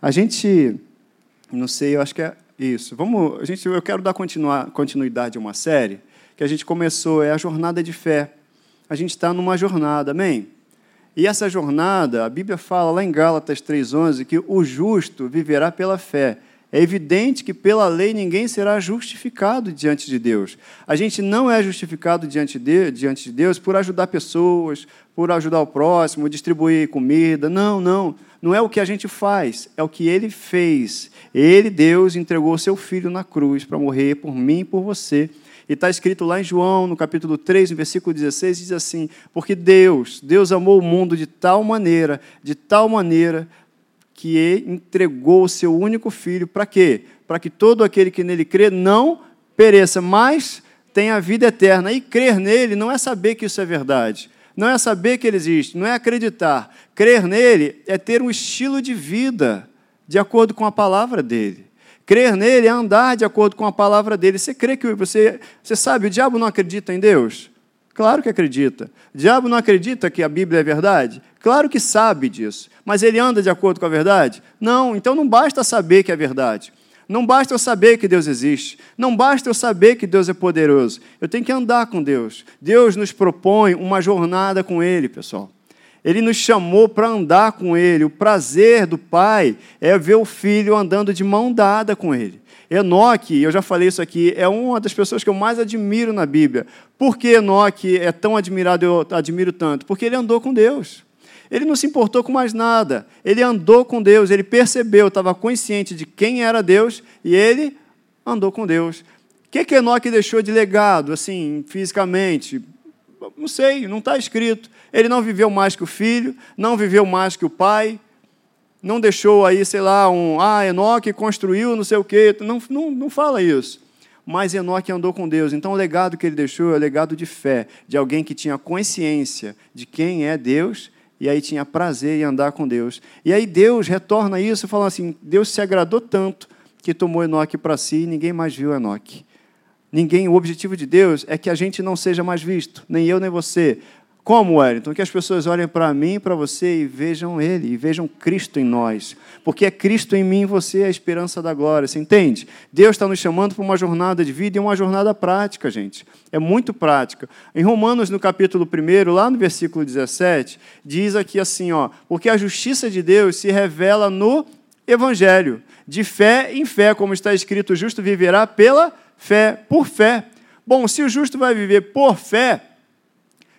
A gente, não sei, eu acho que é isso. Vamos, a gente, eu quero dar continuidade a uma série que a gente começou, é a jornada de fé. A gente está numa jornada, amém? E essa jornada, a Bíblia fala lá em Gálatas 3,11 que o justo viverá pela fé. É evidente que pela lei ninguém será justificado diante de Deus. A gente não é justificado diante de, diante de Deus por ajudar pessoas, por ajudar o próximo, distribuir comida. Não, não. Não é o que a gente faz, é o que ele fez. Ele, Deus, entregou seu filho na cruz para morrer por mim e por você. E está escrito lá em João, no capítulo 3, no versículo 16, diz assim: Porque Deus, Deus amou o mundo de tal maneira, de tal maneira, que entregou o seu único filho, para quê? Para que todo aquele que nele crê não pereça, mas tenha a vida eterna. E crer nele não é saber que isso é verdade, não é saber que ele existe, não é acreditar. Crer nele é ter um estilo de vida de acordo com a palavra dele. Crer nele é andar de acordo com a palavra dele. Você crê que você, você sabe, o diabo não acredita em Deus? Claro que acredita. O diabo não acredita que a Bíblia é verdade? Claro que sabe disso. Mas ele anda de acordo com a verdade? Não. Então não basta saber que é verdade. Não basta eu saber que Deus existe. Não basta eu saber que Deus é poderoso. Eu tenho que andar com Deus. Deus nos propõe uma jornada com Ele, pessoal. Ele nos chamou para andar com Ele. O prazer do Pai é ver o filho andando de mão dada com Ele. Enoque, eu já falei isso aqui, é uma das pessoas que eu mais admiro na Bíblia. Por que Enoque é tão admirado, eu admiro tanto? Porque ele andou com Deus. Ele não se importou com mais nada. Ele andou com Deus, ele percebeu, estava consciente de quem era Deus e ele andou com Deus. O que, que Enoque deixou de legado, assim, fisicamente? Não sei, não está escrito. Ele não viveu mais que o filho, não viveu mais que o pai, não deixou aí, sei lá, um, ah, Enoque construiu não sei o quê, não, não, não fala isso. Mas Enoque andou com Deus, então o legado que ele deixou é o legado de fé, de alguém que tinha consciência de quem é Deus e aí tinha prazer em andar com Deus. E aí Deus retorna isso falando assim: Deus se agradou tanto que tomou Enoque para si e ninguém mais viu Enoque. Ninguém, o objetivo de Deus é que a gente não seja mais visto, nem eu nem você, como, Wellington? Que as pessoas olhem para mim para você e vejam Ele, e vejam Cristo em nós. Porque é Cristo em mim e você é a esperança da glória. Você entende? Deus está nos chamando para uma jornada de vida e uma jornada prática, gente. É muito prática. Em Romanos, no capítulo 1, lá no versículo 17, diz aqui assim: ó, porque a justiça de Deus se revela no Evangelho, de fé em fé, como está escrito, o justo viverá pela fé, por fé. Bom, se o justo vai viver por fé,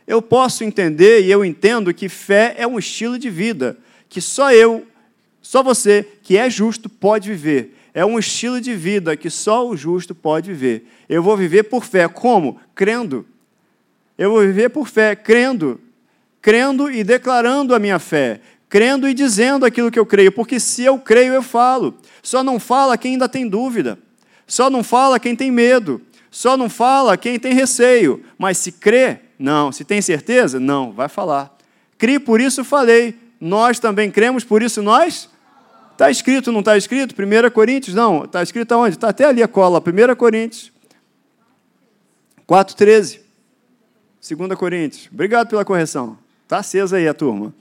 eu posso entender e eu entendo que fé é um estilo de vida, que só eu, só você, que é justo, pode viver. É um estilo de vida que só o justo pode viver. Eu vou viver por fé. Como? Crendo. Eu vou viver por fé, crendo. Crendo e declarando a minha fé. Crendo e dizendo aquilo que eu creio. Porque se eu creio, eu falo. Só não fala quem ainda tem dúvida. Só não fala quem tem medo. Só não fala quem tem receio. Mas se crê, não. Se tem certeza? Não. Vai falar. Cri, por isso falei. Nós também cremos, por isso nós. Está escrito, não está escrito? 1 Coríntios? Não. Está escrito aonde? Está até ali a cola. 1 Coríntios. 4,13. 2 Coríntios. Obrigado pela correção. Está acesa aí a turma.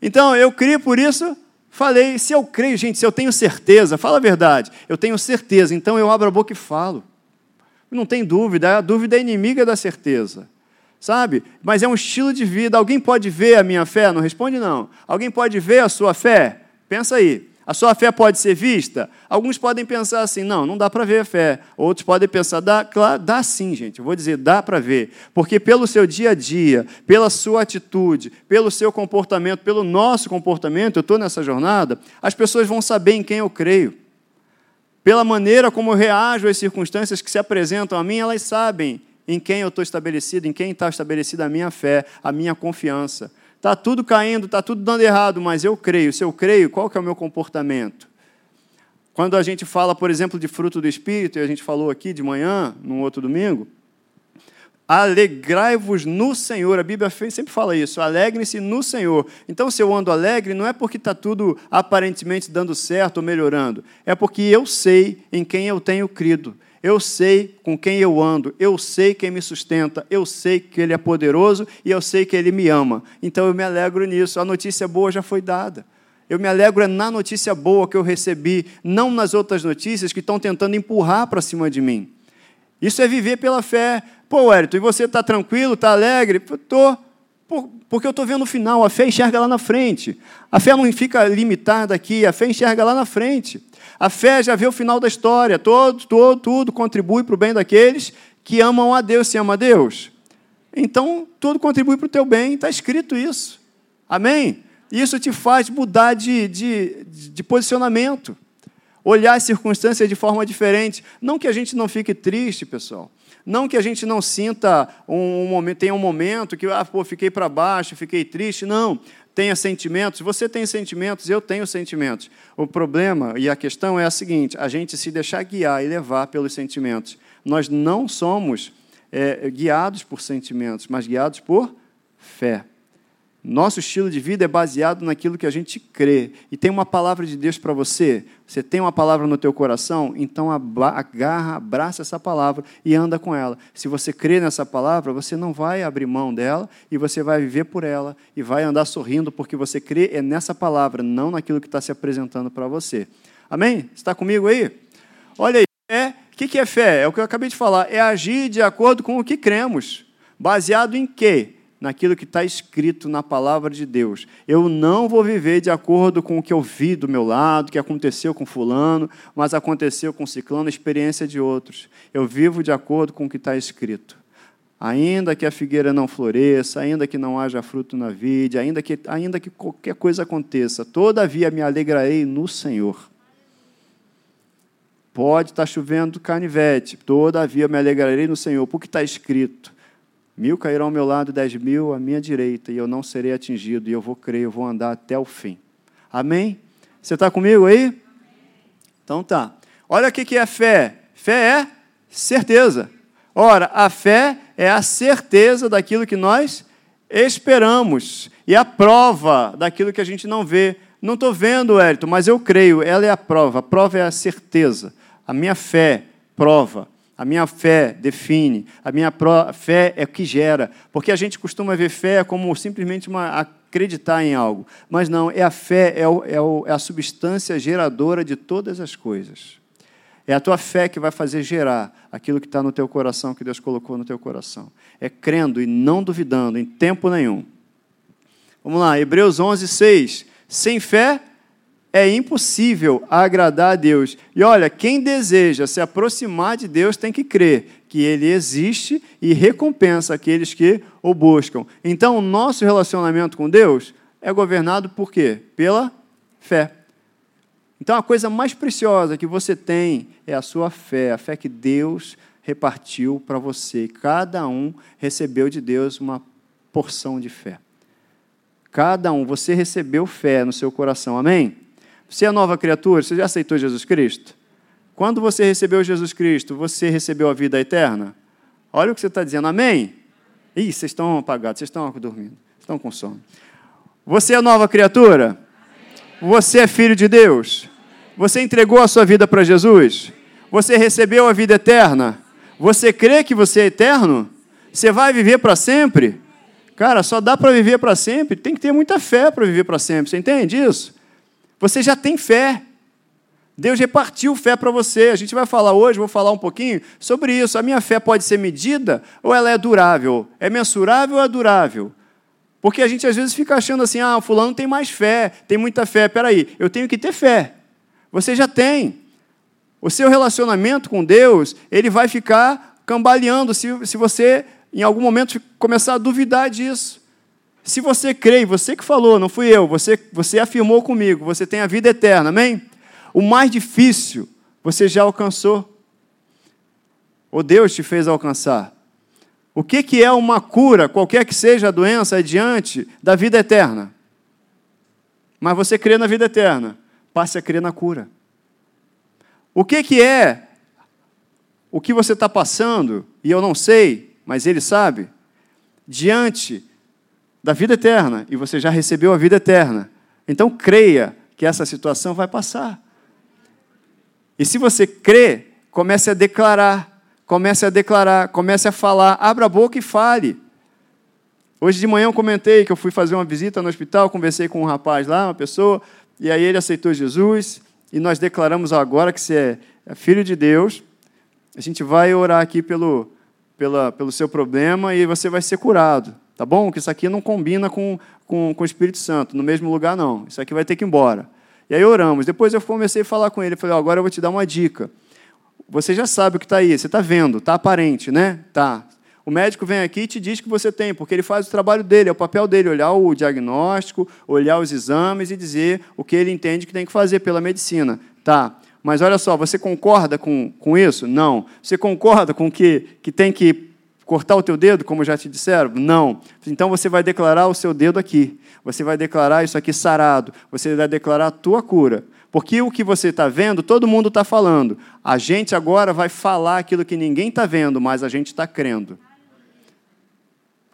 Então, eu crio, por isso falei. Se eu creio, gente, se eu tenho certeza, fala a verdade. Eu tenho certeza, então eu abro a boca e falo. Não tem dúvida, a dúvida é inimiga da certeza sabe? Mas é um estilo de vida. Alguém pode ver a minha fé? Não responde, não. Alguém pode ver a sua fé? Pensa aí. A sua fé pode ser vista? Alguns podem pensar assim, não, não dá para ver a fé. Outros podem pensar, dá, claro, dá sim, gente. Eu vou dizer, dá para ver. Porque pelo seu dia a dia, pela sua atitude, pelo seu comportamento, pelo nosso comportamento, eu estou nessa jornada, as pessoas vão saber em quem eu creio. Pela maneira como eu reajo às circunstâncias que se apresentam a mim, elas sabem em quem eu estou estabelecido, em quem está estabelecida a minha fé, a minha confiança. Está tudo caindo, está tudo dando errado, mas eu creio. Se eu creio, qual que é o meu comportamento? Quando a gente fala, por exemplo, de fruto do Espírito, e a gente falou aqui de manhã, num outro domingo, alegrai-vos no Senhor. A Bíblia sempre fala isso, alegrem-se no Senhor. Então, se eu ando alegre, não é porque está tudo aparentemente dando certo ou melhorando, é porque eu sei em quem eu tenho crido. Eu sei com quem eu ando, eu sei quem me sustenta, eu sei que Ele é poderoso e eu sei que Ele me ama. Então eu me alegro nisso. A notícia boa já foi dada. Eu me alegro é na notícia boa que eu recebi, não nas outras notícias que estão tentando empurrar para cima de mim. Isso é viver pela fé. Pô, Wellington, e você está tranquilo, está alegre? Estou. Porque eu estou vendo o final, a fé enxerga lá na frente. A fé não fica limitada aqui, a fé enxerga lá na frente. A fé já vê o final da história, todo, todo, tudo contribui para o bem daqueles que amam a Deus, se ama a Deus. Então, tudo contribui para o teu bem, está escrito isso. Amém? Isso te faz mudar de, de, de posicionamento, olhar as circunstâncias de forma diferente. Não que a gente não fique triste, pessoal. Não que a gente não sinta um, um momento, tenha um momento que, ah, pô, fiquei para baixo, fiquei triste. Não. Tenha sentimentos. Você tem sentimentos, eu tenho sentimentos. O problema e a questão é a seguinte: a gente se deixar guiar e levar pelos sentimentos. Nós não somos é, guiados por sentimentos, mas guiados por fé. Nosso estilo de vida é baseado naquilo que a gente crê. E tem uma palavra de Deus para você? Você tem uma palavra no teu coração? Então agarra, abraça essa palavra e anda com ela. Se você crê nessa palavra, você não vai abrir mão dela e você vai viver por ela e vai andar sorrindo porque você crê é nessa palavra, não naquilo que está se apresentando para você. Amém? Está comigo aí? Olha aí, o que é fé? É o que eu acabei de falar, é agir de acordo com o que cremos. Baseado em quê? Naquilo que está escrito na palavra de Deus. Eu não vou viver de acordo com o que eu vi do meu lado, que aconteceu com fulano, mas aconteceu com ciclano, experiência de outros. Eu vivo de acordo com o que está escrito. Ainda que a figueira não floresça, ainda que não haja fruto na vide, ainda que, ainda que qualquer coisa aconteça, todavia me alegrarei no Senhor. Pode estar chovendo canivete, todavia me alegrarei no Senhor, porque está escrito. Mil cairão ao meu lado, dez mil à minha direita, e eu não serei atingido, e eu vou crer, eu vou andar até o fim. Amém? Você está comigo aí? Então tá. Olha o que é fé. Fé é certeza. Ora, a fé é a certeza daquilo que nós esperamos e a prova daquilo que a gente não vê. Não estou vendo, Hérito, mas eu creio. Ela é a prova. A prova é a certeza. A minha fé prova. A minha fé define, a minha fé é o que gera. Porque a gente costuma ver fé como simplesmente uma, acreditar em algo. Mas não, é a fé, é, o, é, o, é a substância geradora de todas as coisas. É a tua fé que vai fazer gerar aquilo que está no teu coração, que Deus colocou no teu coração. É crendo e não duvidando em tempo nenhum. Vamos lá, Hebreus 11, 6. Sem fé é impossível agradar a Deus. E olha, quem deseja se aproximar de Deus tem que crer que Ele existe e recompensa aqueles que o buscam. Então, o nosso relacionamento com Deus é governado por quê? Pela fé. Então, a coisa mais preciosa que você tem é a sua fé, a fé que Deus repartiu para você. Cada um recebeu de Deus uma porção de fé. Cada um, você recebeu fé no seu coração, amém? Você é nova criatura? Você já aceitou Jesus Cristo? Quando você recebeu Jesus Cristo, você recebeu a vida eterna? Olha o que você está dizendo, amém? Ih, vocês estão apagados, vocês estão dormindo, estão com sono. Você é nova criatura? Você é filho de Deus? Você entregou a sua vida para Jesus? Você recebeu a vida eterna? Você crê que você é eterno? Você vai viver para sempre? Cara, só dá para viver para sempre. Tem que ter muita fé para viver para sempre. Você entende isso? Você já tem fé. Deus repartiu fé para você. A gente vai falar hoje, vou falar um pouquinho sobre isso. A minha fé pode ser medida ou ela é durável? É mensurável ou é durável? Porque a gente às vezes fica achando assim: ah, fulano tem mais fé, tem muita fé. Peraí, eu tenho que ter fé. Você já tem. O seu relacionamento com Deus, ele vai ficar cambaleando se, se você, em algum momento, começar a duvidar disso. Se você crê, você que falou, não fui eu, você, você afirmou comigo, você tem a vida eterna, amém? O mais difícil você já alcançou. Ou Deus te fez alcançar. O que, que é uma cura, qualquer que seja a doença, diante da vida eterna? Mas você crê na vida eterna, passe a crer na cura. O que, que é o que você está passando, e eu não sei, mas Ele sabe, diante da vida eterna e você já recebeu a vida eterna. Então creia que essa situação vai passar. E se você crê, comece a declarar, comece a declarar, comece a falar, abra a boca e fale. Hoje de manhã eu comentei que eu fui fazer uma visita no hospital, conversei com um rapaz lá, uma pessoa, e aí ele aceitou Jesus, e nós declaramos agora que você é filho de Deus. A gente vai orar aqui pelo, pela, pelo seu problema e você vai ser curado, tá bom? Que isso aqui não combina com, com, com o Espírito Santo, no mesmo lugar não. Isso aqui vai ter que ir embora. E aí oramos. Depois eu comecei a falar com ele, falei, oh, agora eu vou te dar uma dica. Você já sabe o que está aí, você está vendo, está aparente, né? Tá. O médico vem aqui e te diz que você tem, porque ele faz o trabalho dele, é o papel dele, olhar o diagnóstico, olhar os exames e dizer o que ele entende que tem que fazer pela medicina. Tá. Mas olha só, você concorda com, com isso? Não. Você concorda com que, que tem que cortar o teu dedo, como já te disseram? Não. Então você vai declarar o seu dedo aqui. Você vai declarar isso aqui sarado. Você vai declarar a tua cura. Porque o que você está vendo, todo mundo está falando. A gente agora vai falar aquilo que ninguém está vendo, mas a gente está crendo.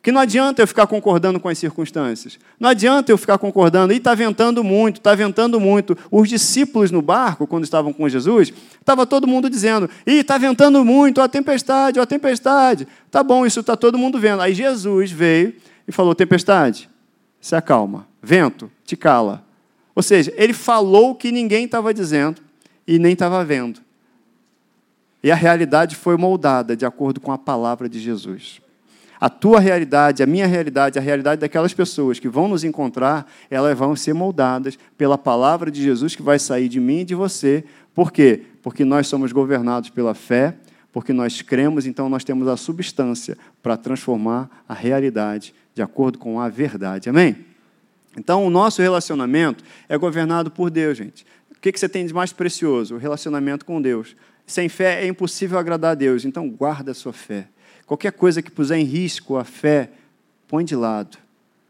Porque não adianta eu ficar concordando com as circunstâncias. Não adianta eu ficar concordando. E está ventando muito, está ventando muito. Os discípulos no barco, quando estavam com Jesus, estava todo mundo dizendo: Ih, está ventando muito, ó a tempestade, ó a tempestade. Tá bom, isso está todo mundo vendo. Aí Jesus veio e falou: Tempestade, se acalma. Vento, te cala. Ou seja, ele falou o que ninguém estava dizendo e nem estava vendo. E a realidade foi moldada de acordo com a palavra de Jesus. A tua realidade, a minha realidade, a realidade daquelas pessoas que vão nos encontrar, elas vão ser moldadas pela palavra de Jesus que vai sair de mim e de você. Por quê? Porque nós somos governados pela fé, porque nós cremos, então nós temos a substância para transformar a realidade de acordo com a verdade. Amém? Então, o nosso relacionamento é governado por Deus, gente. O que você tem de mais precioso? O relacionamento com Deus. Sem fé é impossível agradar a Deus, então guarda a sua fé. Qualquer coisa que puser em risco a fé, põe de lado.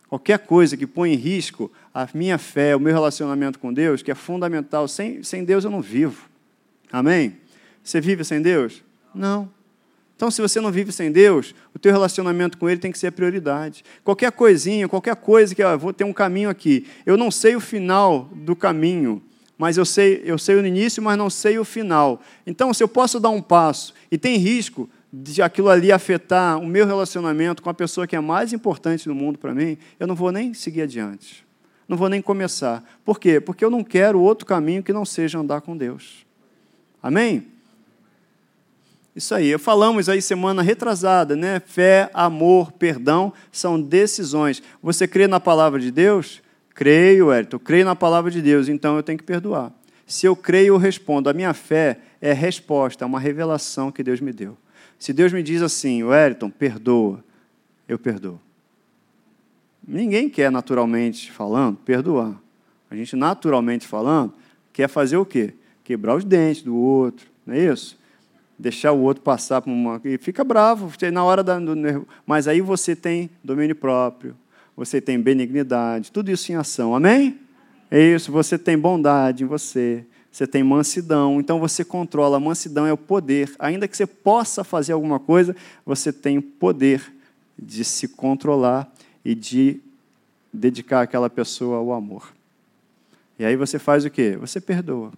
Qualquer coisa que põe em risco a minha fé, o meu relacionamento com Deus, que é fundamental, sem, sem Deus eu não vivo. Amém? Você vive sem Deus? Não. Então, se você não vive sem Deus, o teu relacionamento com Ele tem que ser a prioridade. Qualquer coisinha, qualquer coisa que, ó, vou ter um caminho aqui. Eu não sei o final do caminho, mas eu sei, eu sei o início, mas não sei o final. Então, se eu posso dar um passo e tem risco, de aquilo ali afetar o meu relacionamento com a pessoa que é mais importante no mundo para mim, eu não vou nem seguir adiante. Não vou nem começar. Por quê? Porque eu não quero outro caminho que não seja andar com Deus. Amém? Isso aí. Falamos aí semana retrasada, né? Fé, amor, perdão são decisões. Você crê na palavra de Deus? Creio, Elton. Creio na palavra de Deus, então eu tenho que perdoar. Se eu creio, eu respondo. A minha fé é resposta, é uma revelação que Deus me deu. Se Deus me diz assim, Wellington, perdoa, eu perdoo. Ninguém quer, naturalmente falando, perdoar. A gente, naturalmente falando, quer fazer o quê? Quebrar os dentes do outro, não é isso? Deixar o outro passar por uma. E fica bravo, na hora da. Mas aí você tem domínio próprio, você tem benignidade, tudo isso em ação, amém? É isso, você tem bondade em você, você tem mansidão, então você controla. A mansidão é o poder. Ainda que você possa fazer alguma coisa, você tem o poder de se controlar e de dedicar aquela pessoa ao amor. E aí você faz o quê? Você perdoa.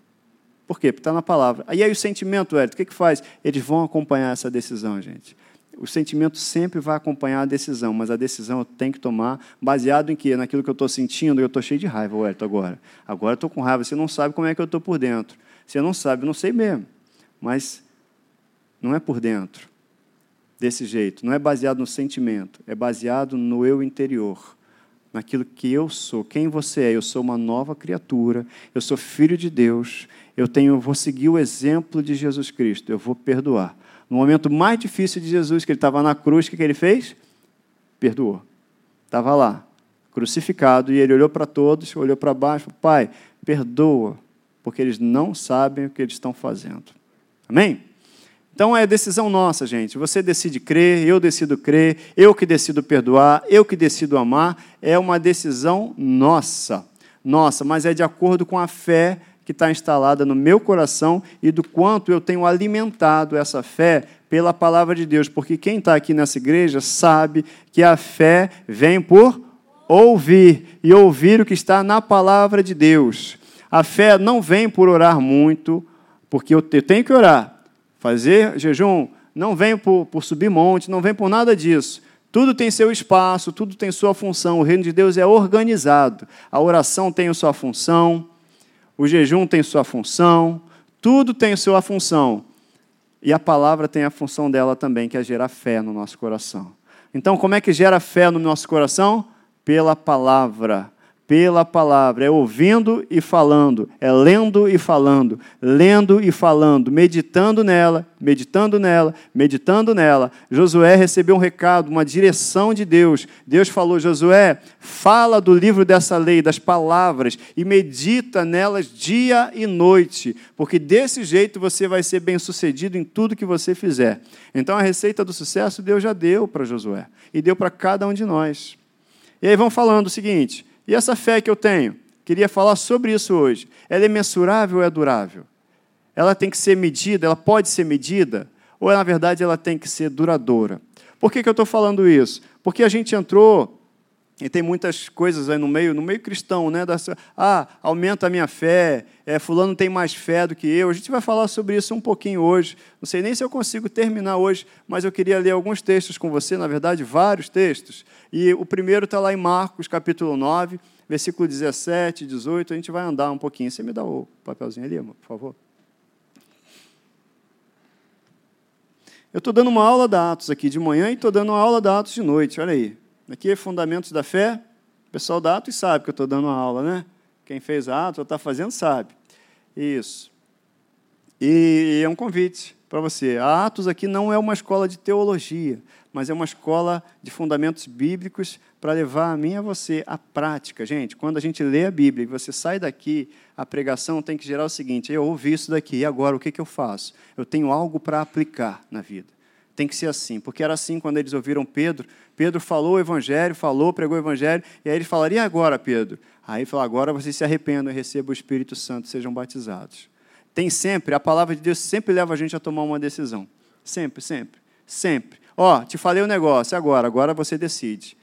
Por quê? Porque está na palavra. E aí o sentimento, Hélio, o que, que faz? Eles vão acompanhar essa decisão, gente o sentimento sempre vai acompanhar a decisão, mas a decisão eu tenho que tomar baseado em quê? Naquilo que eu estou sentindo. Eu estou cheio de raiva, Wellington, agora. Agora estou com raiva. Você não sabe como é que eu estou por dentro. Você não sabe, eu não sei mesmo. Mas não é por dentro. Desse jeito. Não é baseado no sentimento. É baseado no eu interior. Naquilo que eu sou. Quem você é? Eu sou uma nova criatura. Eu sou filho de Deus. Eu tenho, eu vou seguir o exemplo de Jesus Cristo. Eu vou perdoar. No momento mais difícil de Jesus, que ele estava na cruz, o que, que ele fez? Perdoou. Estava lá, crucificado, e ele olhou para todos, olhou para baixo, Pai, perdoa, porque eles não sabem o que eles estão fazendo. Amém? Então é decisão nossa, gente. Você decide crer, eu decido crer, eu que decido perdoar, eu que decido amar. É uma decisão nossa. Nossa, mas é de acordo com a fé que está instalada no meu coração e do quanto eu tenho alimentado essa fé pela palavra de Deus. Porque quem está aqui nessa igreja sabe que a fé vem por ouvir e ouvir o que está na palavra de Deus. A fé não vem por orar muito, porque eu tenho que orar. Fazer jejum não vem por, por subir monte, não vem por nada disso. Tudo tem seu espaço, tudo tem sua função. O reino de Deus é organizado. A oração tem a sua função, O jejum tem sua função, tudo tem sua função. E a palavra tem a função dela também, que é gerar fé no nosso coração. Então, como é que gera fé no nosso coração? Pela palavra pela palavra, é ouvindo e falando, é lendo e falando, lendo e falando, meditando nela, meditando nela, meditando nela. Josué recebeu um recado, uma direção de Deus. Deus falou: Josué, fala do livro dessa lei, das palavras, e medita nelas dia e noite, porque desse jeito você vai ser bem sucedido em tudo que você fizer. Então a receita do sucesso Deus já deu para Josué e deu para cada um de nós. E aí vão falando o seguinte e essa fé que eu tenho? Queria falar sobre isso hoje. Ela é mensurável ou é durável? Ela tem que ser medida, ela pode ser medida, ou na verdade ela tem que ser duradoura? Por que, que eu estou falando isso? Porque a gente entrou e tem muitas coisas aí no meio, no meio cristão, né? Ah, aumenta a minha fé, é, fulano tem mais fé do que eu. A gente vai falar sobre isso um pouquinho hoje. Não sei nem se eu consigo terminar hoje, mas eu queria ler alguns textos com você, na verdade, vários textos. E o primeiro está lá em Marcos, capítulo 9, versículo 17, 18. A gente vai andar um pouquinho. Você me dá o papelzinho ali, por favor? Eu estou dando uma aula da Atos aqui de manhã e estou dando uma aula da Atos de noite, olha aí. Aqui é Fundamentos da Fé. O pessoal da Atos sabe que eu estou dando uma aula, né? Quem fez a Atos ou está fazendo sabe. Isso. E é um convite para você. A Atos aqui não é uma escola de teologia, mas é uma escola de fundamentos bíblicos para levar a mim e a você à prática. Gente, quando a gente lê a Bíblia e você sai daqui, a pregação tem que gerar o seguinte: eu ouvi isso daqui, e agora o que, que eu faço? Eu tenho algo para aplicar na vida. Tem que ser assim, porque era assim quando eles ouviram Pedro. Pedro falou o evangelho, falou, pregou o evangelho, e aí eles falaram: e agora, Pedro? Aí falou: agora vocês se arrependam e recebam o Espírito Santo, sejam batizados. Tem sempre, a palavra de Deus sempre leva a gente a tomar uma decisão. Sempre, sempre, sempre. Ó, te falei o um negócio, agora, agora você decide.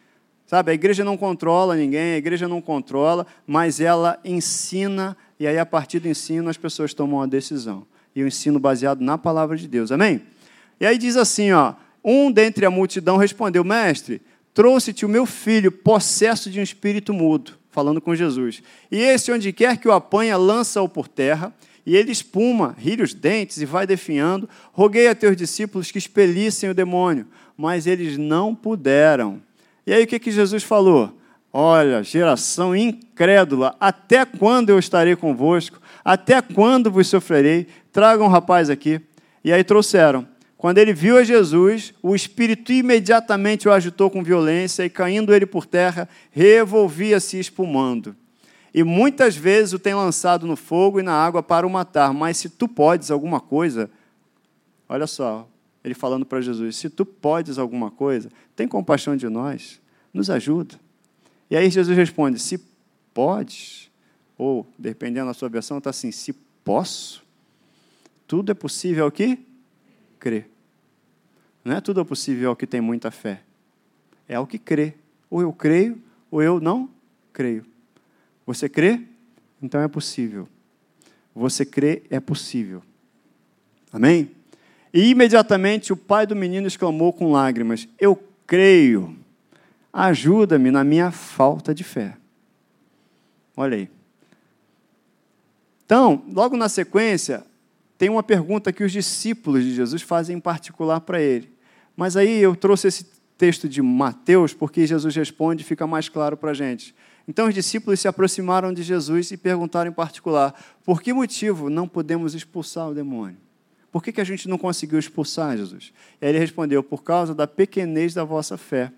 Sabe, a igreja não controla ninguém, a igreja não controla, mas ela ensina, e aí a partir do ensino as pessoas tomam uma decisão. E o ensino baseado na palavra de Deus, amém? E aí diz assim, ó, um dentre a multidão respondeu, mestre, trouxe-te o meu filho, possesso de um espírito mudo, falando com Jesus. E esse, onde quer que o apanha, lança-o por terra, e ele espuma, ri os dentes e vai definhando. Roguei a teus discípulos que expelissem o demônio, mas eles não puderam. E aí o que, que Jesus falou? Olha, geração incrédula, até quando eu estarei convosco? Até quando vos sofrerei? Tragam um rapaz aqui. E aí trouxeram. Quando ele viu a Jesus, o espírito imediatamente o agitou com violência e, caindo ele por terra, revolvia-se espumando. E muitas vezes o tem lançado no fogo e na água para o matar. Mas se tu podes alguma coisa, olha só, ele falando para Jesus: se tu podes alguma coisa, tem compaixão de nós, nos ajuda. E aí Jesus responde: se podes, ou dependendo da sua versão, está assim: se posso, tudo é possível ao que crê. Não é tudo possível ao que tem muita fé, é ao que crê. Ou eu creio, ou eu não creio. Você crê? Então é possível. Você crê, é possível. Amém? E imediatamente o pai do menino exclamou com lágrimas: Eu creio, ajuda-me na minha falta de fé. Olha aí. Então, logo na sequência, tem uma pergunta que os discípulos de Jesus fazem em particular para ele. Mas aí eu trouxe esse texto de Mateus porque Jesus responde e fica mais claro para a gente. Então os discípulos se aproximaram de Jesus e perguntaram em particular: por que motivo não podemos expulsar o demônio? Por que, que a gente não conseguiu expulsar Jesus? E aí ele respondeu: por causa da pequenez da vossa fé.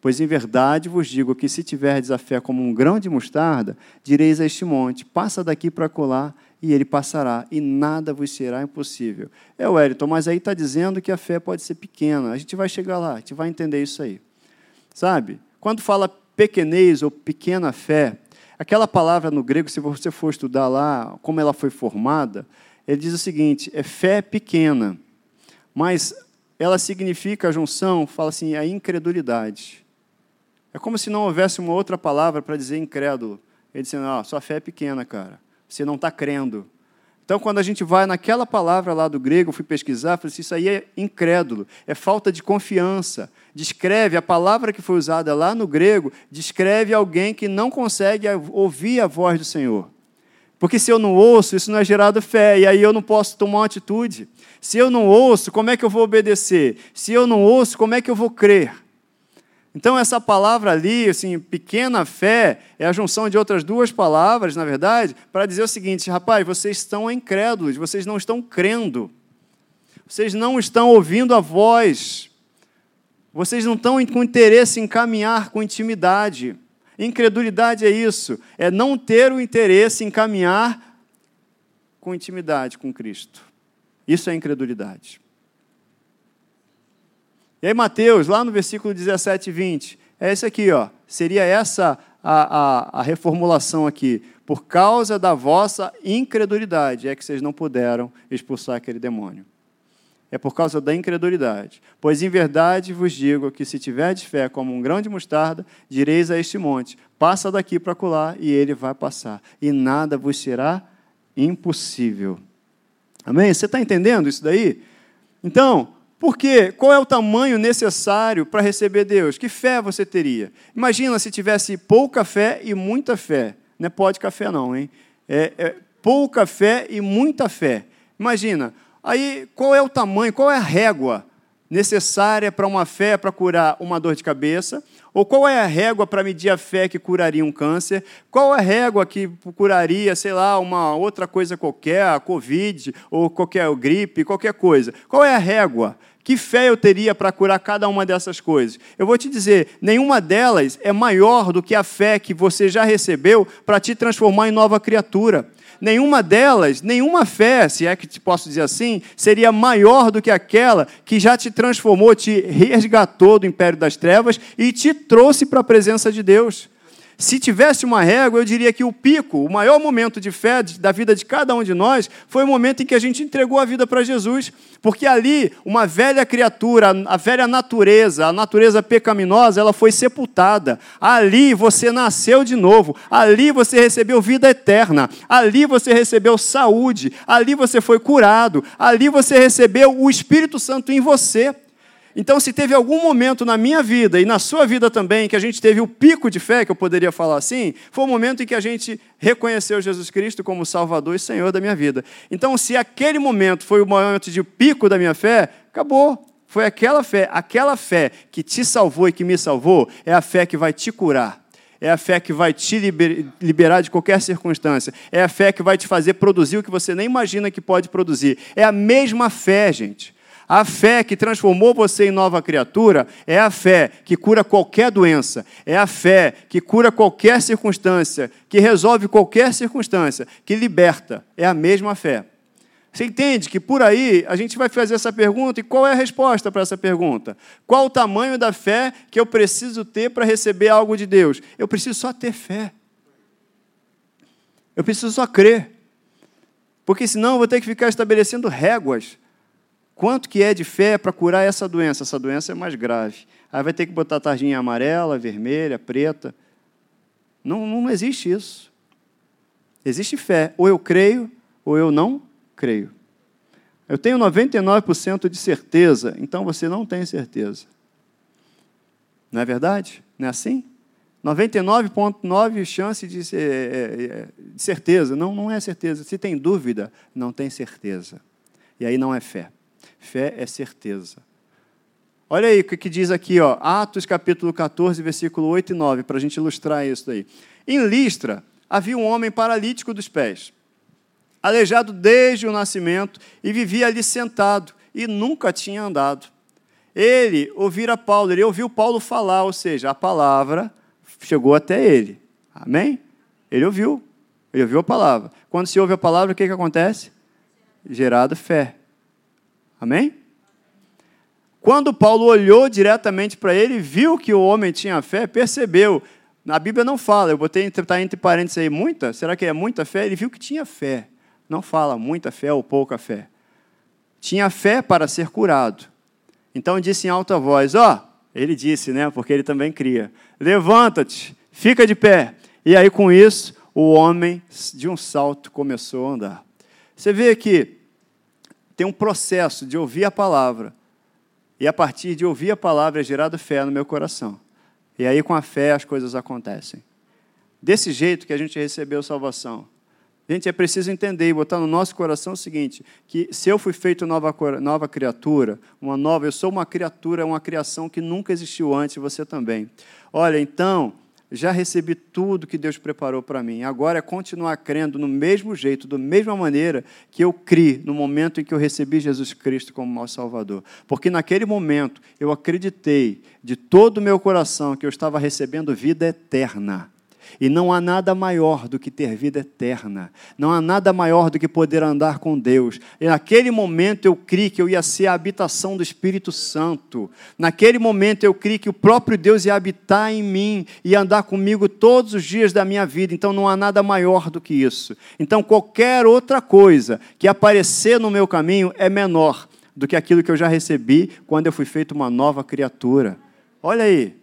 Pois em verdade vos digo que se tiverdes a fé como um grão de mostarda, direis a este monte: passa daqui para colar, e ele passará, e nada vos será impossível. É o mas aí está dizendo que a fé pode ser pequena. A gente vai chegar lá, a gente vai entender isso aí. Sabe? Quando fala pequenez ou pequena fé, aquela palavra no grego, se você for estudar lá como ela foi formada, ele diz o seguinte: é fé pequena, mas ela significa a junção, fala assim, a incredulidade. É como se não houvesse uma outra palavra para dizer incrédulo. Ele dizendo, ah, sua fé é pequena, cara. Você não está crendo. Então, quando a gente vai naquela palavra lá do grego, fui pesquisar, falei assim, isso aí é incrédulo, é falta de confiança. Descreve, a palavra que foi usada lá no grego, descreve alguém que não consegue ouvir a voz do Senhor. Porque se eu não ouço, isso não é gerado fé, e aí eu não posso tomar uma atitude. Se eu não ouço, como é que eu vou obedecer? Se eu não ouço, como é que eu vou crer? Então, essa palavra ali, assim, pequena fé, é a junção de outras duas palavras, na verdade, para dizer o seguinte: rapaz, vocês estão incrédulos, vocês não estão crendo, vocês não estão ouvindo a voz, vocês não estão com interesse em caminhar com intimidade. Incredulidade é isso, é não ter o interesse em caminhar com intimidade com Cristo. Isso é incredulidade. E aí, Mateus, lá no versículo 17 e 20, é esse aqui, ó. Seria essa a, a, a reformulação aqui. Por causa da vossa incredulidade é que vocês não puderam expulsar aquele demônio. É por causa da incredulidade. Pois em verdade vos digo que se tiverdes fé como um grão de mostarda, direis a este monte: passa daqui para colar, e ele vai passar. E nada vos será impossível. Amém? Você está entendendo isso daí? Então, por quê? Qual é o tamanho necessário para receber Deus? Que fé você teria? Imagina se tivesse pouca fé e muita fé. Não é pode café, não, hein? É, é pouca fé e muita fé. Imagina, Aí, qual é o tamanho, qual é a régua necessária para uma fé para curar uma dor de cabeça? Ou qual é a régua para medir a fé que curaria um câncer? Qual é a régua que curaria, sei lá, uma outra coisa qualquer, a Covid, ou qualquer gripe, qualquer coisa? Qual é a régua? Que fé eu teria para curar cada uma dessas coisas? Eu vou te dizer, nenhuma delas é maior do que a fé que você já recebeu para te transformar em nova criatura nenhuma delas, nenhuma fé, se é que te posso dizer assim, seria maior do que aquela que já te transformou, te resgatou do império das trevas e te trouxe para a presença de Deus. Se tivesse uma régua, eu diria que o pico, o maior momento de fé da vida de cada um de nós, foi o momento em que a gente entregou a vida para Jesus. Porque ali, uma velha criatura, a velha natureza, a natureza pecaminosa, ela foi sepultada. Ali você nasceu de novo. Ali você recebeu vida eterna. Ali você recebeu saúde. Ali você foi curado. Ali você recebeu o Espírito Santo em você. Então, se teve algum momento na minha vida e na sua vida também que a gente teve o pico de fé, que eu poderia falar assim, foi o momento em que a gente reconheceu Jesus Cristo como Salvador e Senhor da minha vida. Então, se aquele momento foi o momento de pico da minha fé, acabou. Foi aquela fé, aquela fé que te salvou e que me salvou, é a fé que vai te curar. É a fé que vai te liberar de qualquer circunstância. É a fé que vai te fazer produzir o que você nem imagina que pode produzir. É a mesma fé, gente. A fé que transformou você em nova criatura é a fé que cura qualquer doença, é a fé que cura qualquer circunstância, que resolve qualquer circunstância, que liberta. É a mesma fé. Você entende que por aí a gente vai fazer essa pergunta e qual é a resposta para essa pergunta? Qual o tamanho da fé que eu preciso ter para receber algo de Deus? Eu preciso só ter fé. Eu preciso só crer. Porque senão eu vou ter que ficar estabelecendo réguas Quanto que é de fé para curar essa doença? Essa doença é mais grave. Aí vai ter que botar tarjinha amarela, vermelha, preta. Não, não existe isso. Existe fé. Ou eu creio, ou eu não creio. Eu tenho 99% de certeza, então você não tem certeza. Não é verdade? Não é assim? 99,9% chance de, é, é, de certeza. Não, não é certeza. Se tem dúvida, não tem certeza. E aí não é fé. Fé é certeza. Olha aí o que diz aqui, ó, Atos capítulo 14, versículo 8 e 9, para a gente ilustrar isso aí. Em Listra havia um homem paralítico dos pés, aleijado desde o nascimento, e vivia ali sentado, e nunca tinha andado. Ele ouvira Paulo, ele ouviu Paulo falar, ou seja, a palavra chegou até ele. Amém? Ele ouviu, ele ouviu a palavra. Quando se ouve a palavra, o que, que acontece? Gerado fé. Amém? Quando Paulo olhou diretamente para ele, viu que o homem tinha fé, percebeu. Na Bíblia não fala, eu botei tá entre parênteses aí, muita? Será que é muita fé? Ele viu que tinha fé. Não fala muita fé ou pouca fé. Tinha fé para ser curado. Então disse em alta voz: Ó, oh, ele disse, né? Porque ele também cria: Levanta-te, fica de pé. E aí com isso, o homem de um salto começou a andar. Você vê que tem um processo de ouvir a palavra. E a partir de ouvir a palavra é gerada fé no meu coração. E aí, com a fé, as coisas acontecem. Desse jeito que a gente recebeu salvação. Gente, é preciso entender e botar no nosso coração o seguinte: que se eu fui feito nova, nova criatura, uma nova, eu sou uma criatura, uma criação que nunca existiu antes, você também. Olha, então, já recebi tudo que Deus preparou para mim. Agora é continuar crendo no mesmo jeito, da mesma maneira que eu criei no momento em que eu recebi Jesus Cristo como meu Salvador. Porque naquele momento eu acreditei de todo o meu coração que eu estava recebendo vida eterna. E não há nada maior do que ter vida eterna. Não há nada maior do que poder andar com Deus. E naquele momento eu criei que eu ia ser a habitação do Espírito Santo. Naquele momento eu criei que o próprio Deus ia habitar em mim e andar comigo todos os dias da minha vida. Então não há nada maior do que isso. Então qualquer outra coisa que aparecer no meu caminho é menor do que aquilo que eu já recebi quando eu fui feito uma nova criatura. Olha aí,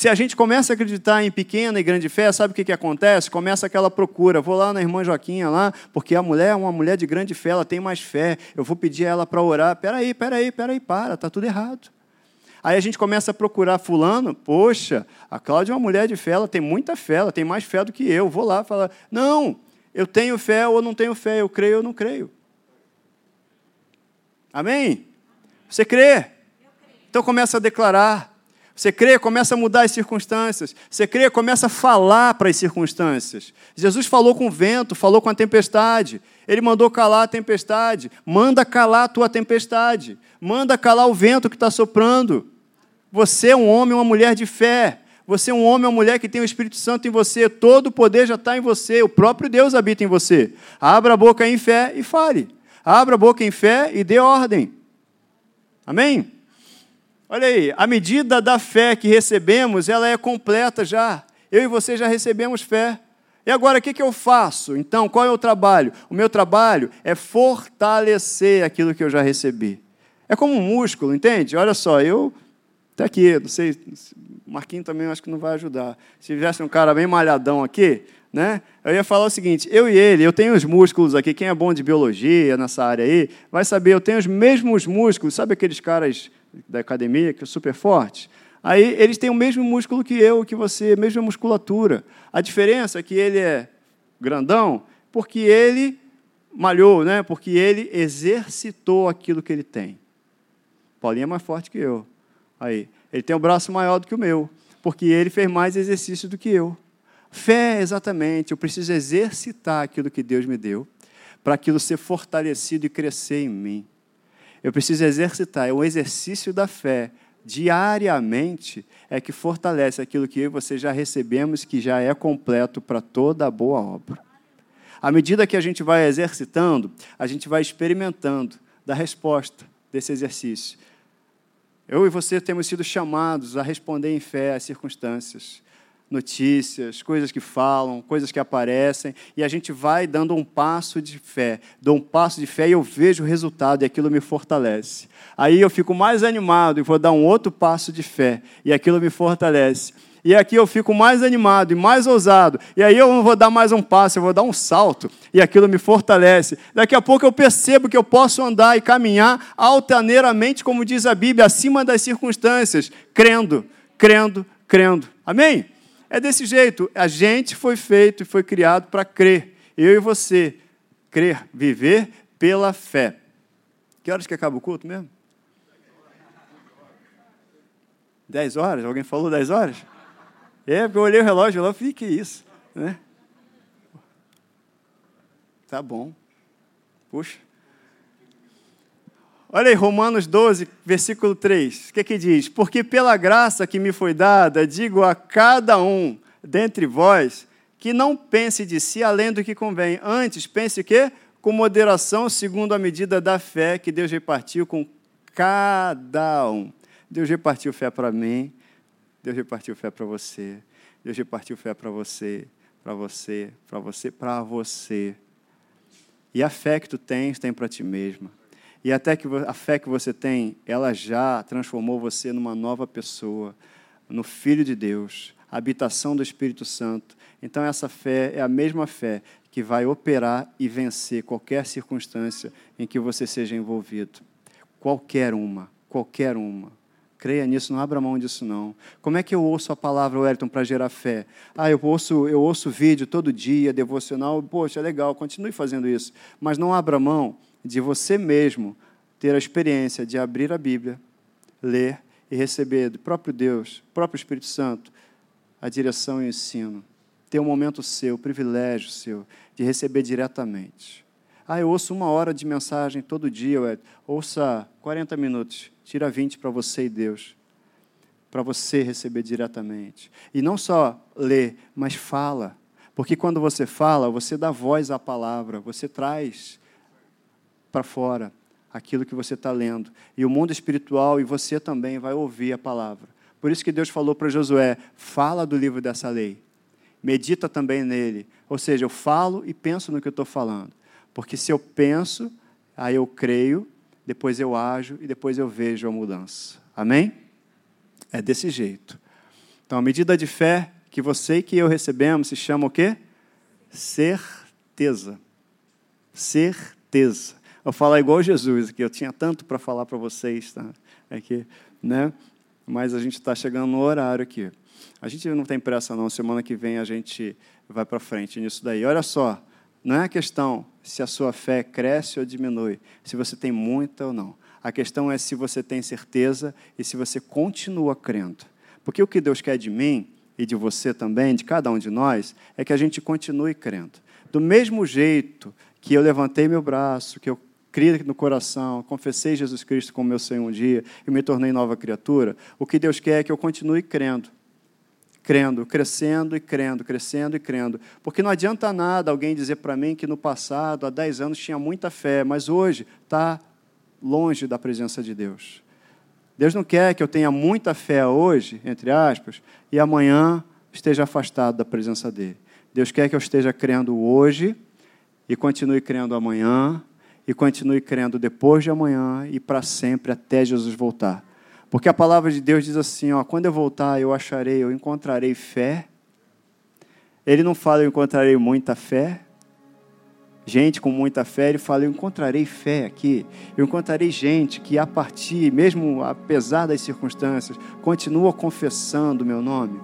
se a gente começa a acreditar em pequena e grande fé, sabe o que, que acontece? Começa aquela procura. Vou lá na irmã Joaquinha lá, porque a mulher é uma mulher de grande fé, ela tem mais fé. Eu vou pedir a ela para orar. Peraí, peraí, peraí, para, está tudo errado. Aí a gente começa a procurar fulano, poxa, a Cláudia é uma mulher de fé, ela tem muita fé, ela tem mais fé do que eu. Vou lá falar, não, eu tenho fé ou não tenho fé, eu creio ou não creio. Amém? Você crê? Então começa a declarar. Você crê, começa a mudar as circunstâncias. Você crê, começa a falar para as circunstâncias. Jesus falou com o vento, falou com a tempestade. Ele mandou calar a tempestade. Manda calar a tua tempestade. Manda calar o vento que está soprando. Você é um homem, uma mulher de fé. Você é um homem, uma mulher que tem o Espírito Santo em você. Todo o poder já está em você. O próprio Deus habita em você. Abra a boca em fé e fale. Abra a boca em fé e dê ordem. Amém? Olha aí, a medida da fé que recebemos, ela é completa já. Eu e você já recebemos fé. E agora, o que, que eu faço? Então, qual é o trabalho? O meu trabalho é fortalecer aquilo que eu já recebi. É como um músculo, entende? Olha só, eu. Até aqui, não sei, o Marquinhos também acho que não vai ajudar. Se tivesse um cara bem malhadão aqui, né? Eu ia falar o seguinte: eu e ele, eu tenho os músculos aqui. Quem é bom de biologia nessa área aí, vai saber, eu tenho os mesmos músculos. Sabe aqueles caras da academia, que é super forte, aí eles têm o mesmo músculo que eu, que você, a mesma musculatura. A diferença é que ele é grandão porque ele malhou, né? porque ele exercitou aquilo que ele tem. Paulinho é mais forte que eu. Aí, ele tem o um braço maior do que o meu, porque ele fez mais exercício do que eu. Fé, exatamente, eu preciso exercitar aquilo que Deus me deu, para aquilo ser fortalecido e crescer em mim. Eu preciso exercitar. É um exercício da fé diariamente é que fortalece aquilo que eu e você já recebemos, que já é completo para toda a boa obra. À medida que a gente vai exercitando, a gente vai experimentando da resposta desse exercício. Eu e você temos sido chamados a responder em fé às circunstâncias notícias, coisas que falam, coisas que aparecem, e a gente vai dando um passo de fé. Dou um passo de fé e eu vejo o resultado, e aquilo me fortalece. Aí eu fico mais animado e vou dar um outro passo de fé, e aquilo me fortalece. E aqui eu fico mais animado e mais ousado. E aí eu vou dar mais um passo, eu vou dar um salto. E aquilo me fortalece. Daqui a pouco eu percebo que eu posso andar e caminhar altaneiramente, como diz a Bíblia, acima das circunstâncias, crendo, crendo, crendo. Amém? É desse jeito. A gente foi feito e foi criado para crer. Eu e você. Crer, viver pela fé. Que horas que acaba o culto mesmo? Dez horas? Alguém falou dez horas? É, eu olhei o relógio lá e falei, que isso? Né? Tá bom. Puxa. Olha aí, Romanos 12, versículo 3. O que, que diz? Porque pela graça que me foi dada, digo a cada um dentre vós que não pense de si além do que convém. Antes, pense que com moderação, segundo a medida da fé que Deus repartiu com cada um. Deus repartiu fé para mim, Deus repartiu fé para você, Deus repartiu fé para você, para você, para você, para você. E a fé que tu tens, tem para ti mesma. E até que a fé que você tem, ela já transformou você numa nova pessoa, no Filho de Deus, habitação do Espírito Santo. Então, essa fé é a mesma fé que vai operar e vencer qualquer circunstância em que você seja envolvido. Qualquer uma, qualquer uma. Creia nisso, não abra mão disso não. Como é que eu ouço a palavra, Wellington, para gerar fé? Ah, eu ouço, eu ouço vídeo todo dia, devocional, poxa, é legal, continue fazendo isso. Mas não abra mão de você mesmo ter a experiência de abrir a Bíblia, ler e receber do próprio Deus, próprio Espírito Santo, a direção e o ensino. Ter um momento seu, privilégio seu, de receber diretamente. Ah, eu ouço uma hora de mensagem todo dia, ouça 40 minutos Tira 20 para você e Deus, para você receber diretamente. E não só ler, mas fala. Porque quando você fala, você dá voz à palavra, você traz para fora aquilo que você está lendo. E o mundo espiritual e você também vai ouvir a palavra. Por isso que Deus falou para Josué: fala do livro dessa lei, medita também nele. Ou seja, eu falo e penso no que eu estou falando. Porque se eu penso, aí eu creio depois eu ajo e depois eu vejo a mudança. Amém? É desse jeito. Então, a medida de fé que você e que eu recebemos se chama o quê? Certeza. Certeza. Eu falo igual Jesus, que eu tinha tanto para falar para vocês, tá? Aqui, né? Mas a gente está chegando no horário aqui. A gente não tem pressa, não. Semana que vem a gente vai para frente nisso daí. Olha só, não é a questão se a sua fé cresce ou diminui, se você tem muita ou não. A questão é se você tem certeza e se você continua crendo. Porque o que Deus quer de mim e de você também, de cada um de nós, é que a gente continue crendo. Do mesmo jeito que eu levantei meu braço, que eu criei no coração, confessei Jesus Cristo como meu Senhor um dia e me tornei nova criatura, o que Deus quer é que eu continue crendo crendo, crescendo e crendo, crescendo e crendo. Porque não adianta nada alguém dizer para mim que no passado, há 10 anos, tinha muita fé, mas hoje está longe da presença de Deus. Deus não quer que eu tenha muita fé hoje, entre aspas, e amanhã esteja afastado da presença dele. Deus quer que eu esteja crendo hoje e continue crendo amanhã e continue crendo depois de amanhã e para sempre até Jesus voltar. Porque a palavra de Deus diz assim: ó, quando eu voltar, eu acharei, eu encontrarei fé. Ele não fala, eu encontrarei muita fé. Gente com muita fé, ele fala, eu encontrarei fé aqui. Eu encontrarei gente que, a partir, mesmo apesar das circunstâncias, continua confessando o meu nome.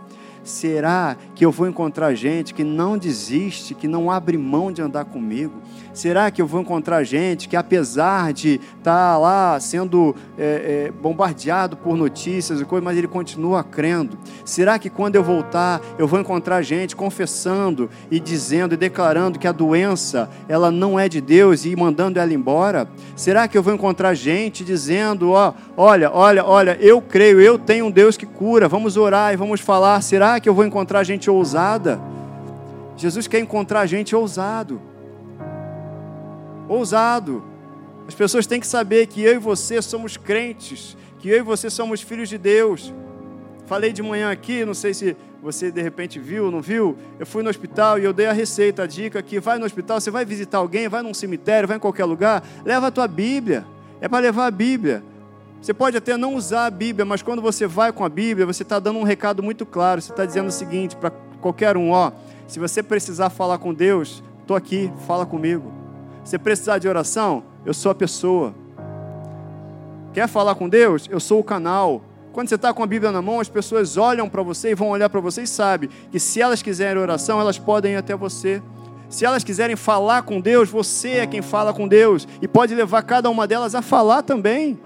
Será que eu vou encontrar gente que não desiste, que não abre mão de andar comigo? Será que eu vou encontrar gente que, apesar de estar tá lá sendo é, é, bombardeado por notícias e coisas, mas ele continua crendo? Será que quando eu voltar, eu vou encontrar gente confessando e dizendo e declarando que a doença ela não é de Deus e mandando ela embora? Será que eu vou encontrar gente dizendo: ó, olha, olha, olha, eu creio, eu tenho um Deus que cura, vamos orar e vamos falar? Será que eu vou encontrar gente ousada? Jesus quer encontrar gente ousado ousado. As pessoas têm que saber que eu e você somos crentes, que eu e você somos filhos de Deus. Falei de manhã aqui, não sei se você de repente viu não viu. Eu fui no hospital e eu dei a receita, a dica que vai no hospital, você vai visitar alguém, vai num cemitério, vai em qualquer lugar, leva a tua Bíblia. É para levar a Bíblia. Você pode até não usar a Bíblia, mas quando você vai com a Bíblia, você está dando um recado muito claro. Você está dizendo o seguinte para qualquer um: ó, se você precisar falar com Deus, estou aqui, fala comigo. Você precisar de oração, eu sou a pessoa. Quer falar com Deus? Eu sou o canal. Quando você está com a Bíblia na mão, as pessoas olham para você e vão olhar para você e sabem que se elas quiserem oração, elas podem ir até você. Se elas quiserem falar com Deus, você é quem fala com Deus e pode levar cada uma delas a falar também.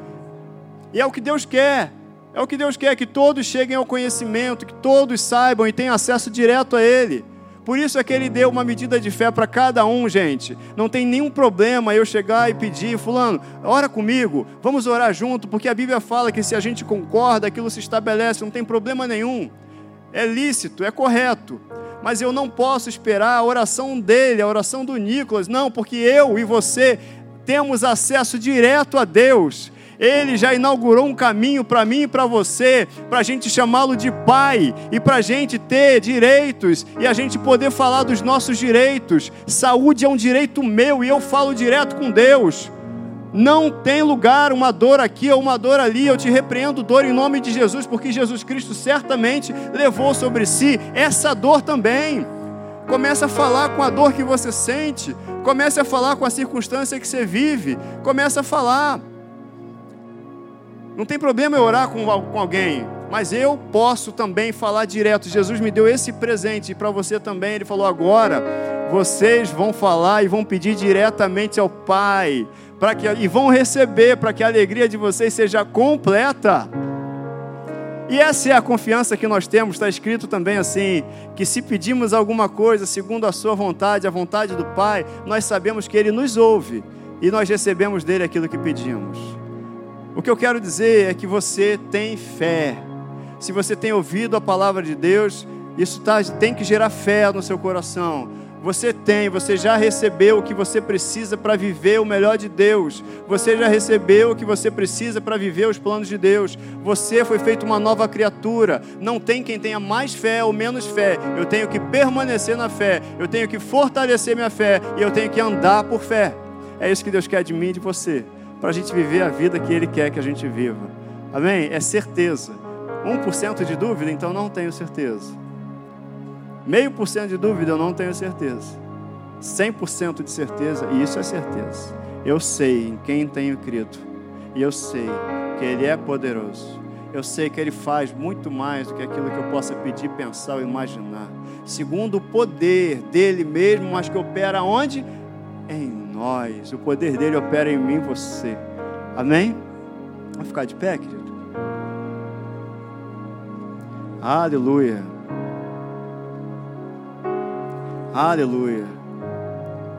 E é o que Deus quer. É o que Deus quer que todos cheguem ao conhecimento, que todos saibam e tenham acesso direto a Ele. Por isso é que ele deu uma medida de fé para cada um, gente. Não tem nenhum problema eu chegar e pedir, fulano, ora comigo, vamos orar junto, porque a Bíblia fala que se a gente concorda, aquilo se estabelece, não tem problema nenhum. É lícito, é correto. Mas eu não posso esperar a oração dele, a oração do Nicolas. Não, porque eu e você temos acesso direto a Deus. Ele já inaugurou um caminho para mim e para você, para a gente chamá-lo de Pai e para a gente ter direitos e a gente poder falar dos nossos direitos. Saúde é um direito meu e eu falo direto com Deus. Não tem lugar uma dor aqui ou uma dor ali. Eu te repreendo, dor, em nome de Jesus, porque Jesus Cristo certamente levou sobre si essa dor também. Comece a falar com a dor que você sente. Comece a falar com a circunstância que você vive. Comece a falar. Não tem problema eu orar com, com alguém, mas eu posso também falar direto. Jesus me deu esse presente para você também. Ele falou: agora vocês vão falar e vão pedir diretamente ao Pai, para que e vão receber para que a alegria de vocês seja completa. E essa é a confiança que nós temos, está escrito também assim: que se pedimos alguma coisa segundo a Sua vontade, a vontade do Pai, nós sabemos que Ele nos ouve e nós recebemos dele aquilo que pedimos. O que eu quero dizer é que você tem fé. Se você tem ouvido a palavra de Deus, isso tá, tem que gerar fé no seu coração. Você tem, você já recebeu o que você precisa para viver o melhor de Deus. Você já recebeu o que você precisa para viver os planos de Deus. Você foi feito uma nova criatura. Não tem quem tenha mais fé ou menos fé. Eu tenho que permanecer na fé. Eu tenho que fortalecer minha fé e eu tenho que andar por fé. É isso que Deus quer de mim e de você, para a gente viver a vida que Ele quer que a gente viva. Amém? É certeza. 1% de dúvida, então não tenho certeza. Meio por cento de dúvida, eu não tenho certeza. 100% de certeza, e isso é certeza. Eu sei em quem tenho crido. E eu sei que Ele é poderoso. Eu sei que Ele faz muito mais do que aquilo que eu possa pedir, pensar ou imaginar. Segundo o poder dele mesmo, mas que opera onde? Em nós. O poder dele opera em mim e você. Amém? Vamos ficar de pé, querido? Aleluia. Aleluia.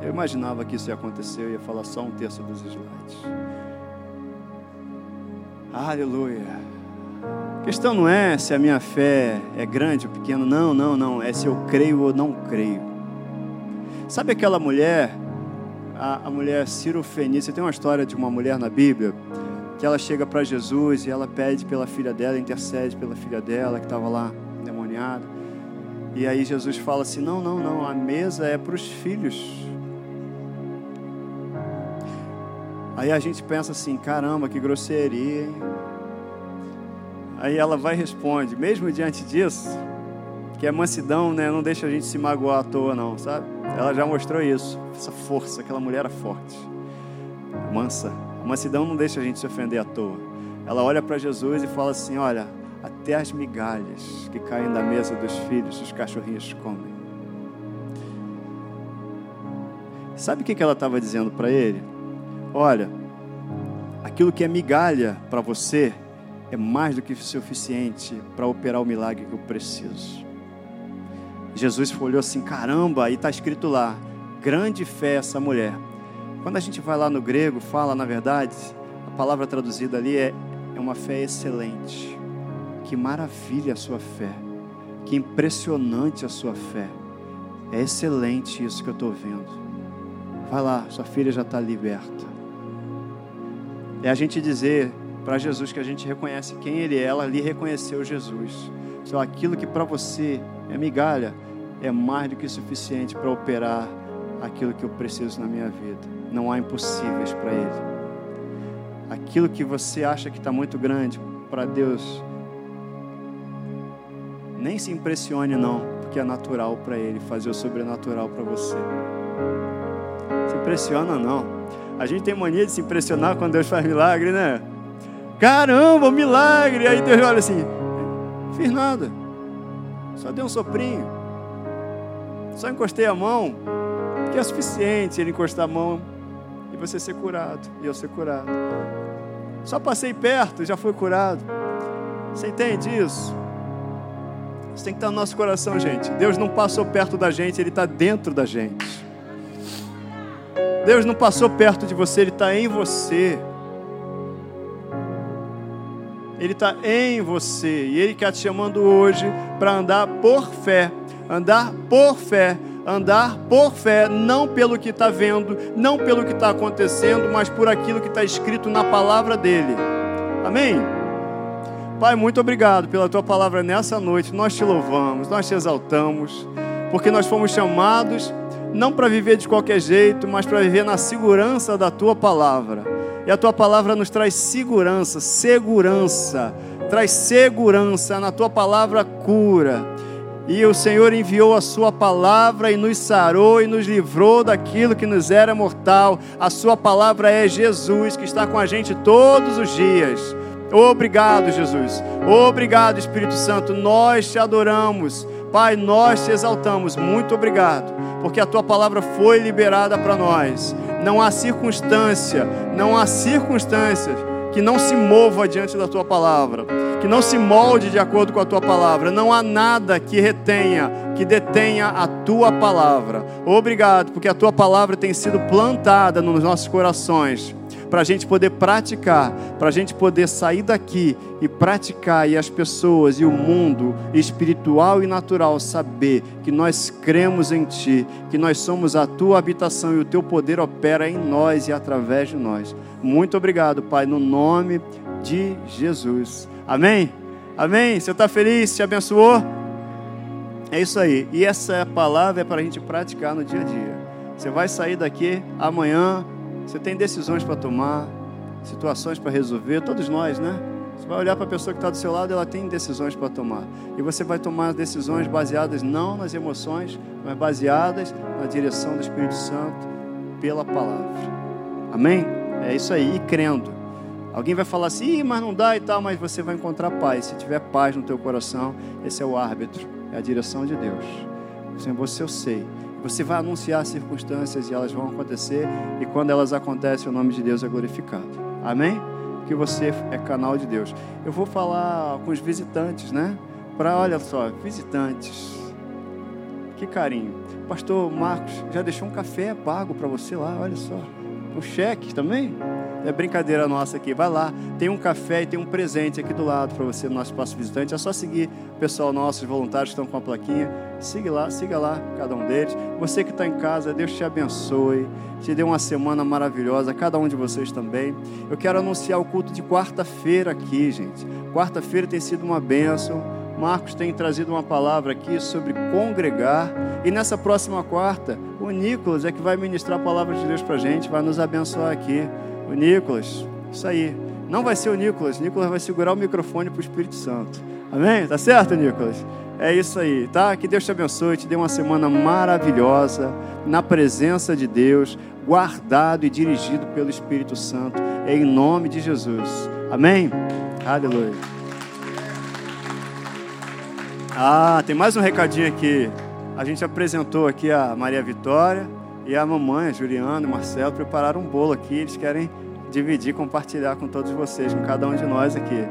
Eu imaginava que isso ia acontecer, eu ia falar só um terço dos slides. Aleluia. A questão não é se a minha fé é grande ou pequena, não, não, não. É se eu creio ou não creio. Sabe aquela mulher, a, a mulher Ciro Fenícia, tem uma história de uma mulher na Bíblia que ela chega para Jesus e ela pede pela filha dela, intercede pela filha dela que estava lá endemoniada. E aí Jesus fala assim: não, não, não, a mesa é para os filhos. Aí a gente pensa assim: caramba, que grosseria, hein? Aí ela vai e responde, mesmo diante disso, que a mansidão né, não deixa a gente se magoar à toa, não, sabe? Ela já mostrou isso, essa força, aquela mulher era forte, mansa. A mansidão não deixa a gente se ofender à toa. Ela olha para Jesus e fala assim: olha, até as migalhas que caem da mesa dos filhos, os cachorrinhos comem. Sabe o que ela estava dizendo para ele? Olha, aquilo que é migalha para você é mais do que suficiente para operar o milagre que eu preciso. Jesus olhou assim: caramba, aí está escrito lá, grande fé essa mulher. Quando a gente vai lá no grego, fala, na verdade, a palavra traduzida ali é, é uma fé excelente. Que maravilha a sua fé. Que impressionante a sua fé. É excelente isso que eu estou vendo. Vai lá, sua filha já está liberta. É a gente dizer para Jesus que a gente reconhece quem Ele é. Ela ali reconheceu Jesus. Só aquilo que para você é migalha, é mais do que suficiente para operar aquilo que eu preciso na minha vida. Não há impossíveis para Ele. Aquilo que você acha que está muito grande, para Deus nem se impressione, não, porque é natural para Ele fazer o sobrenatural para você. Se impressiona, não. A gente tem mania de se impressionar quando Deus faz milagre, né? Caramba, milagre! Aí Deus olha assim: fiz nada, só dei um soprinho, só encostei a mão, que é suficiente ele encostar a mão e você ser curado, e eu ser curado. Só passei perto, já foi curado. Você entende isso? Isso tem que estar no nosso coração, gente. Deus não passou perto da gente, Ele está dentro da gente. Deus não passou perto de você, Ele está em você. Ele está em você. E Ele está te chamando hoje para andar por fé. Andar por fé. Andar por fé, não pelo que está vendo, não pelo que está acontecendo, mas por aquilo que está escrito na palavra dele. Amém? Pai, muito obrigado pela tua palavra nessa noite. Nós te louvamos, nós te exaltamos, porque nós fomos chamados não para viver de qualquer jeito, mas para viver na segurança da tua palavra. E a tua palavra nos traz segurança, segurança, traz segurança na tua palavra cura. E o Senhor enviou a Sua palavra e nos sarou e nos livrou daquilo que nos era mortal. A Sua palavra é Jesus, que está com a gente todos os dias. Obrigado, Jesus. Obrigado, Espírito Santo. Nós te adoramos. Pai, nós te exaltamos. Muito obrigado, porque a tua palavra foi liberada para nós. Não há circunstância, não há circunstâncias que não se mova diante da tua palavra, que não se molde de acordo com a tua palavra. Não há nada que retenha, que detenha a tua palavra. Obrigado, porque a tua palavra tem sido plantada nos nossos corações para a gente poder praticar, para a gente poder sair daqui e praticar, e as pessoas e o mundo espiritual e natural saber que nós cremos em Ti, que nós somos a Tua habitação e o Teu poder opera em nós e através de nós. Muito obrigado, Pai, no nome de Jesus. Amém? Amém? Você está feliz? Te abençoou? É isso aí. E essa palavra é para a gente praticar no dia a dia. Você vai sair daqui amanhã você tem decisões para tomar, situações para resolver, todos nós, né? Você vai olhar para a pessoa que está do seu lado, ela tem decisões para tomar. E você vai tomar decisões baseadas não nas emoções, mas baseadas na direção do Espírito Santo pela palavra. Amém? É isso aí, e crendo. Alguém vai falar assim, mas não dá e tal, mas você vai encontrar paz. Se tiver paz no teu coração, esse é o árbitro, é a direção de Deus. Sem você eu sei. Você vai anunciar circunstâncias e elas vão acontecer, e quando elas acontecem, o nome de Deus é glorificado. Amém? Porque você é canal de Deus. Eu vou falar com os visitantes, né? Para, olha só, visitantes. Que carinho. Pastor Marcos já deixou um café pago para você lá, olha só. O cheque também? É brincadeira nossa aqui. Vai lá, tem um café e tem um presente aqui do lado para você no nosso espaço visitante. É só seguir o pessoal nosso, os voluntários que estão com a plaquinha. Siga lá, siga lá cada um deles. Você que está em casa, Deus te abençoe. Te dê uma semana maravilhosa, cada um de vocês também. Eu quero anunciar o culto de quarta-feira aqui, gente. Quarta-feira tem sido uma bênção. Marcos tem trazido uma palavra aqui sobre congregar. E nessa próxima quarta, o Nicolas é que vai ministrar a palavra de Deus para a gente, vai nos abençoar aqui. O Nicolas, isso aí. Não vai ser o Nicolas, o Nicolas vai segurar o microfone para o Espírito Santo. Amém? Tá certo, Nicolas? É isso aí, tá? Que Deus te abençoe, te dê uma semana maravilhosa, na presença de Deus, guardado e dirigido pelo Espírito Santo, em nome de Jesus. Amém? Aleluia. Ah, tem mais um recadinho aqui. A gente apresentou aqui a Maria Vitória e a mamãe, Juliana e Marcelo, prepararam um bolo aqui. Eles querem dividir, compartilhar com todos vocês, com cada um de nós aqui.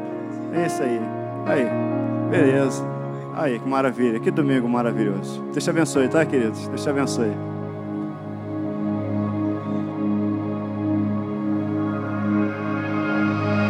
É isso aí. Aí, beleza. Aí, que maravilha. Que domingo maravilhoso. Deus te abençoe, tá, queridos? Deus te abençoe.